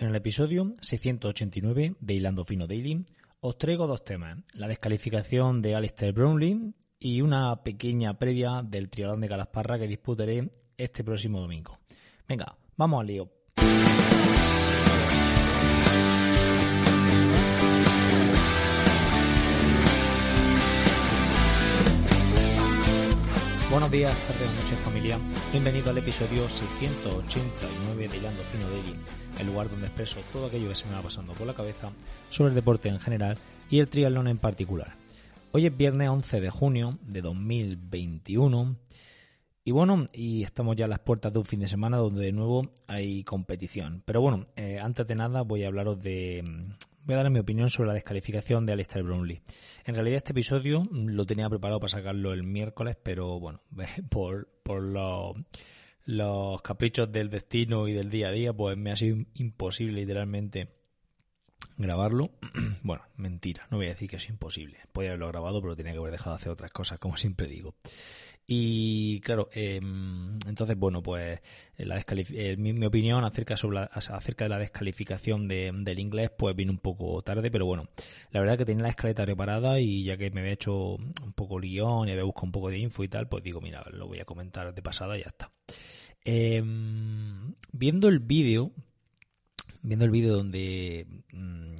En el episodio 689 de Hilando Fino Daily os traigo dos temas, la descalificación de Alistair Brownlee y una pequeña previa del triatlón de Calasparra que disputaré este próximo domingo. Venga, vamos al lío. Buenos días, tardes noches familia. Bienvenido al episodio 689 de Hilando Fino Daily, el lugar donde expreso todo aquello que se me va pasando por la cabeza sobre el deporte en general y el triatlón en particular. Hoy es viernes 11 de junio de 2021 y bueno, y estamos ya a las puertas de un fin de semana donde de nuevo hay competición. Pero bueno, eh, antes de nada voy a hablaros de, voy a dar mi opinión sobre la descalificación de Alistair Brownlee. En realidad este episodio lo tenía preparado para sacarlo el miércoles, pero bueno, por, por los, los caprichos del destino y del día a día, pues me ha sido imposible literalmente grabarlo. bueno, mentira, no voy a decir que es imposible. Podría haberlo grabado, pero tenía que haber dejado de hacer otras cosas, como siempre digo. Y claro, eh, entonces, bueno, pues la eh, mi, opinión acerca, sobre la, acerca de la descalificación de, del inglés, pues vino un poco tarde, pero bueno, la verdad que tenía la escaleta preparada y ya que me había hecho un poco guion y había buscado un poco de info y tal, pues digo, mira, lo voy a comentar de pasada y ya está. Eh, viendo el vídeo, viendo el vídeo donde,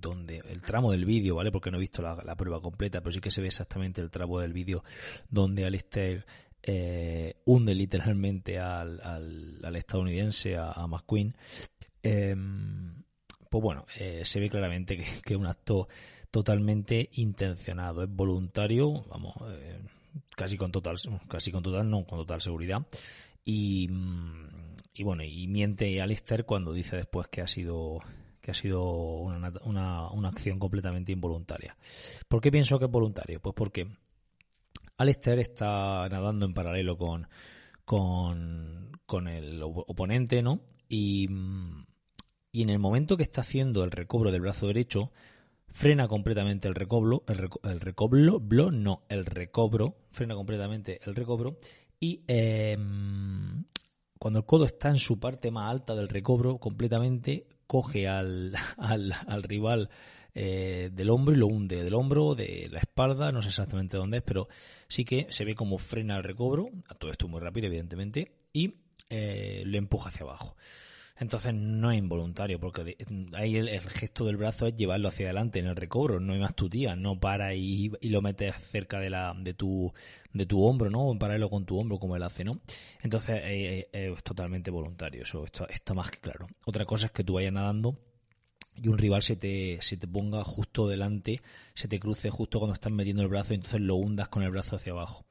donde el tramo del vídeo, ¿vale? Porque no he visto la, la, prueba completa, pero sí que se ve exactamente el tramo del vídeo donde Alistair eh, hunde literalmente al, al, estadounidense, a, McQueen. Eh, pues bueno, eh, se ve claramente que, es un acto totalmente intencionado, es voluntario, vamos, eh, casi con total, casi con total, no, con total seguridad. Y, y bueno, y miente Alistair cuando dice después que ha sido que ha sido una, una, una, acción completamente involuntaria. ¿Por qué pienso que es voluntario? Pues porque Alistair está nadando en paralelo con, con, con el oponente, ¿no? Y, y, en el momento que está haciendo el recobro del brazo derecho, frena completamente el recobro, el, reco el recobro, blo, no, el recobro, frena completamente el recobro y eh, cuando el codo está en su parte más alta del recobro, completamente coge al, al, al rival eh, del hombro y lo hunde del hombro, de la espalda, no sé exactamente dónde es, pero sí que se ve como frena el recobro, todo esto muy rápido evidentemente, y eh, lo empuja hacia abajo. Entonces no es involuntario, porque ahí el, gesto del brazo es llevarlo hacia adelante en el recobro, no hay más tu tía, no para y, y, lo metes cerca de la de tu de tu hombro, ¿no? En paralelo con tu hombro como él hace, ¿no? Entonces eh, es totalmente voluntario, eso está más que claro. Otra cosa es que tú vayas nadando y un rival se te, se te ponga justo delante, se te cruce justo cuando estás metiendo el brazo y entonces lo hundas con el brazo hacia abajo.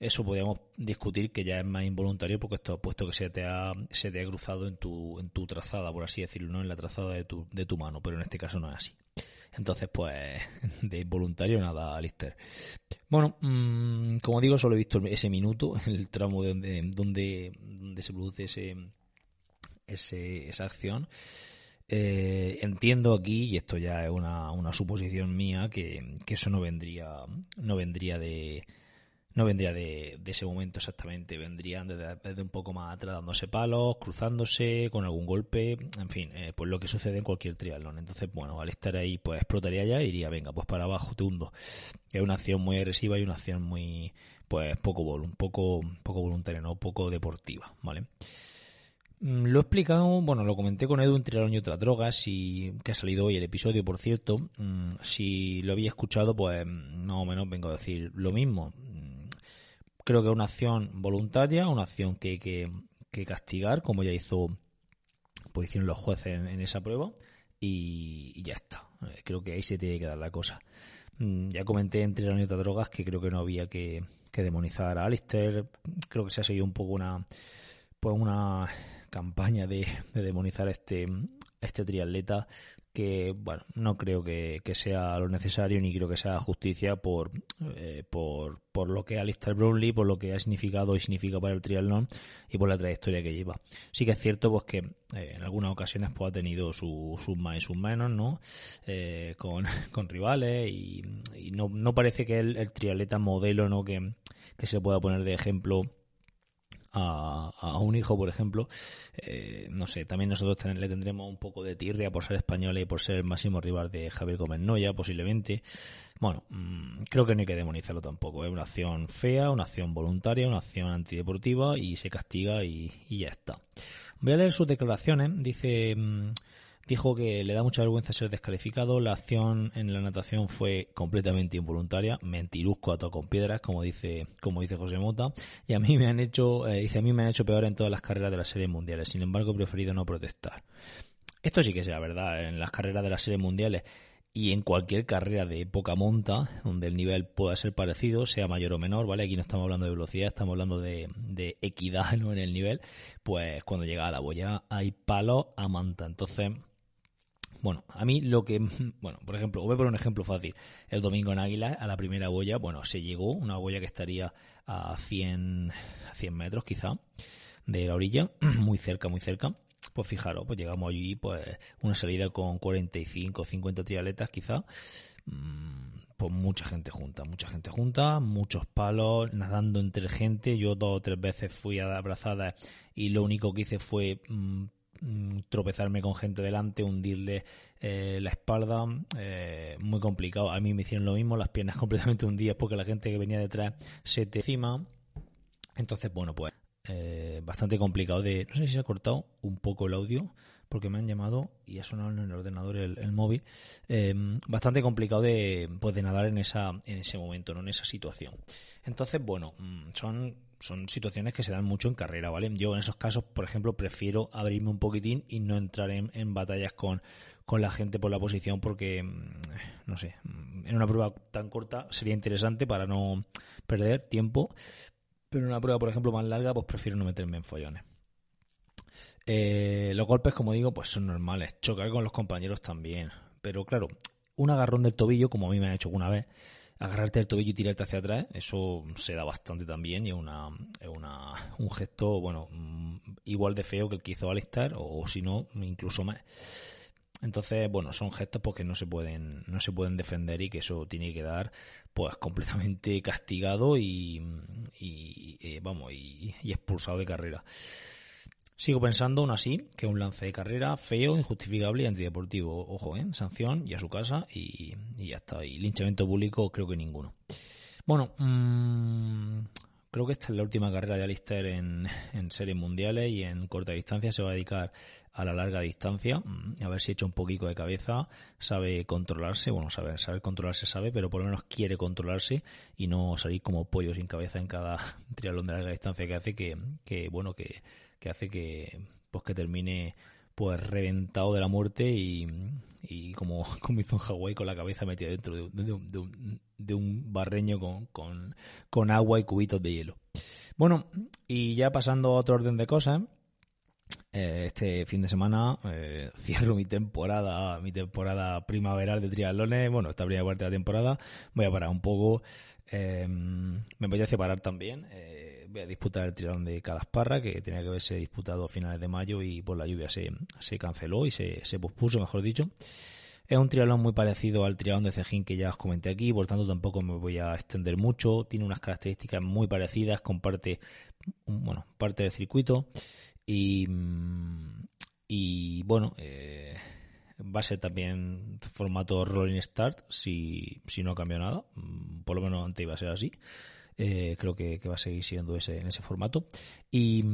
Eso podríamos discutir que ya es más involuntario porque esto puesto que se te ha, se te ha cruzado en tu, en tu trazada, por así decirlo, no en la trazada de tu, de tu mano, pero en este caso no es así. Entonces, pues, de involuntario nada, Alistair. Bueno, mmm, como digo, solo he visto ese minuto, el tramo donde, donde, donde se produce ese, ese, esa acción. Eh, entiendo aquí, y esto ya es una, una suposición mía, que, que, eso no vendría, no vendría de no vendría de, de ese momento exactamente, vendrían desde, un poco más atrás dándose palos, cruzándose con algún golpe, en fin, eh, pues lo que sucede en cualquier triatlón. Entonces, bueno, al estar ahí, pues explotaría ya y diría, venga, pues para abajo te hundo. Es una acción muy agresiva y una acción muy, pues poco, un poco, poco voluntaria, no poco deportiva, ¿vale? Lo he explicado, bueno, lo comenté con Edu en Triatlón y otras drogas, y que ha salido hoy el episodio, por cierto. Si lo había escuchado, pues más o menos vengo a decir lo mismo. Creo que es una acción voluntaria, una acción que hay que, castigar, como ya hizo, pues hicieron los jueces en, esa prueba, y, ya está. Creo que ahí se tiene que dar la cosa. Ya comenté en Triatlón y otras drogas que creo que no había que, que demonizar a Alistair. Creo que se ha seguido un poco una, pues una campaña de, demonizar este, este triatleta que bueno no creo que, sea lo necesario ni creo que sea justicia por, eh, por, por lo que Alistair Brownlee por lo que ha significado y significa para el triatlón y por la trayectoria que lleva. Sí que es cierto pues que eh, en algunas ocasiones pues ha tenido sus más y sus menos no eh, con, con, rivales y, no, no parece que el, el triatleta modelo no que, que se pueda poner de ejemplo a, un hijo, por ejemplo, eh, no sé, también nosotros le tendremos un poco de tirria por ser español y por ser el máximo rival de Javier Gómez Noya, posiblemente. Bueno, mm, creo que no hay que demonizarlo tampoco. Es una acción fea, una acción voluntaria, una acción antideportiva y se castiga y, y ya está. Voy a leer sus declaraciones. Dice... Mm, Dijo que le da mucha vergüenza ser descalificado. La acción en la natación fue completamente involuntaria, mentirusco atado con piedras, como dice, como dice José Mota. Y a mí me han hecho, eh, dice, a mí me han hecho peor en todas las carreras de las series mundiales. Sin embargo, he preferido no protestar. Esto sí que sea verdad. En las carreras de las series mundiales y en cualquier carrera de poca monta, donde el nivel pueda ser parecido, sea mayor o menor, ¿vale? Aquí no estamos hablando de velocidad, estamos hablando de, de equidad en el nivel, pues cuando llega a la boya hay palo a manta. Entonces, bueno, a mí lo que, bueno, por ejemplo, voy a poner un ejemplo fácil. El domingo en Águila, a la primera boya, bueno, se llegó, una boya que estaría a 100, a 100 metros quizá de la orilla, muy cerca, muy cerca. Pues fijaros, pues llegamos allí, pues una salida con 45, 50 trialetas quizá. Mm, pues mucha gente junta, mucha gente junta, muchos palos, nadando entre gente. Yo dos o tres veces fui a abrazada y lo único que hice fue mm, tropezarme con gente delante, hundirle eh, la espalda, eh, muy complicado. A mí me hicieron lo mismo, las piernas completamente hundidas porque la gente que venía detrás se te encima. Entonces, bueno, pues eh, bastante complicado de... No sé si se ha cortado un poco el audio porque me han llamado y ha sonado en el ordenador el, móvil. bastante complicado de, pues, de nadar en, esa, en ese momento, ¿no? en esa situación. Entonces, bueno, mm, son son situaciones que se dan mucho en carrera, ¿vale? Yo en esos casos, por ejemplo, prefiero abrirme un poquitín y no entrar en, batallas con, la gente por la posición porque, mm, no sé, mm, en una prueba tan corta sería interesante para no perder tiempo, pero en una prueba, por ejemplo, más larga, pues prefiero no meterme en follones. Eh, los golpes, como digo, pues son normales. Chocar con los compañeros también. Pero claro, un agarrón del tobillo, como a mí me han hecho alguna vez, agarrarte el tobillo y tirarte hacia atrás, eso se da bastante también y es, una, una, un gesto, bueno, mm, igual de feo que el que hizo Alistar o, si no, incluso más. Entonces, bueno, son gestos porque no se pueden, no se pueden defender y que eso tiene que quedar pues completamente castigado y, y eh, vamos, y expulsado de carrera. Sigo pensando, aún así, que un lance de carrera feo, injustificable y antideportivo. Ojo, ¿eh? Sanción y a su casa y, ya está. Y linchamiento público, creo que ninguno. Bueno, mmm, creo que esta es la última carrera de Alistair en, series mundiales y en corta distancia. Se va a dedicar a la larga distancia. Mm, a ver si echa un poquito de cabeza. Sabe controlarse. Bueno, saber, saber controlarse sabe, pero por lo menos quiere controlarse y no salir como pollo sin cabeza en cada triatlón de larga distancia que hace que, que bueno, que que hace que pues que termine pues reventado de la muerte y, y como, como hizo en Hawái con la cabeza metida dentro de, un, de un, barreño con, con, con, agua y cubitos de hielo. Bueno, y ya pasando a otro orden de cosas, eh, este fin de semana eh, cierro mi temporada, mi temporada primaveral de triatlones, bueno, esta primera parte de la temporada, voy a parar un poco, eh, me voy a separar también, voy a disputar el triatlón de Calasparra, que tenía que haberse disputado a finales de mayo y por la lluvia se, se canceló y se, se pospuso, mejor dicho. Es un triatlón muy parecido al triatlón de Cejín que ya os comenté aquí, por tanto tampoco me voy a extender mucho. Tiene unas características muy parecidas, comparte bueno, parte del circuito y, y bueno, eh, va a ser también formato rolling start si, si no cambia nada, por lo menos antes iba a ser así. Eh, creo que, va a seguir siendo ese, en ese formato. Y,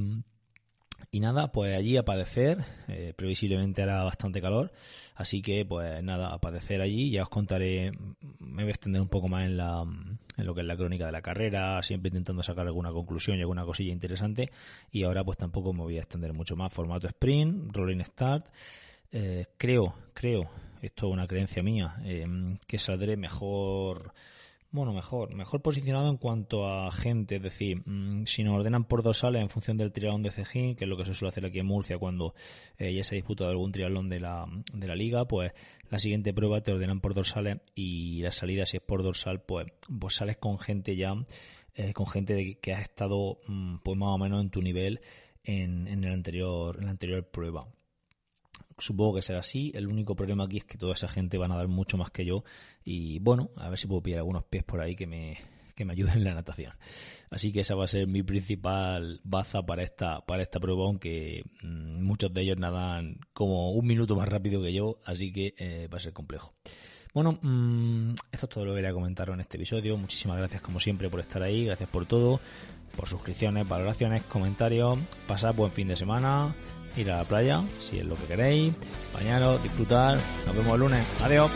y nada, pues allí a padecer, eh, previsiblemente hará bastante calor, así que pues nada, a padecer allí, ya os contaré, me voy a extender un poco más en, la, en lo que es la crónica de la carrera, siempre intentando sacar alguna conclusión y alguna cosilla interesante, y ahora pues tampoco me voy a extender mucho más, formato sprint, rolling start, eh, creo, creo, esto es una creencia mía, que saldré mejor bueno, mejor, mejor posicionado en cuanto a gente, es decir, mm, si nos ordenan por dorsales en función del triatlón de Cejín, que es lo que se suele hacer aquí en Murcia cuando eh, ya se disputa algún triatlón de la, de la liga, pues la siguiente prueba te ordenan por dorsales y la salida si es por dorsal, pues, pues sales con gente ya, eh, con gente que ha estado mm, pues más o menos en tu nivel en, en el anterior, en la anterior prueba supongo que será así. El único problema aquí es que toda esa gente van a dar mucho más que yo. Y bueno, a ver si puedo pillar algunos pies por ahí que me, que me ayuden en la natación. Así que esa va a ser mi principal baza para esta, para esta prueba, aunque mm, muchos de ellos nadan como un minuto más rápido que yo, así que eh, va a ser complejo. Bueno, mmm, esto es todo lo que quería comentar en este episodio. Muchísimas gracias como siempre por estar ahí, gracias por todo, por suscripciones, valoraciones, comentarios. Pasad buen fin de semana ir a la playa, si es lo que queréis, bañaros, disfrutar. Nos vemos el lunes. Adiós.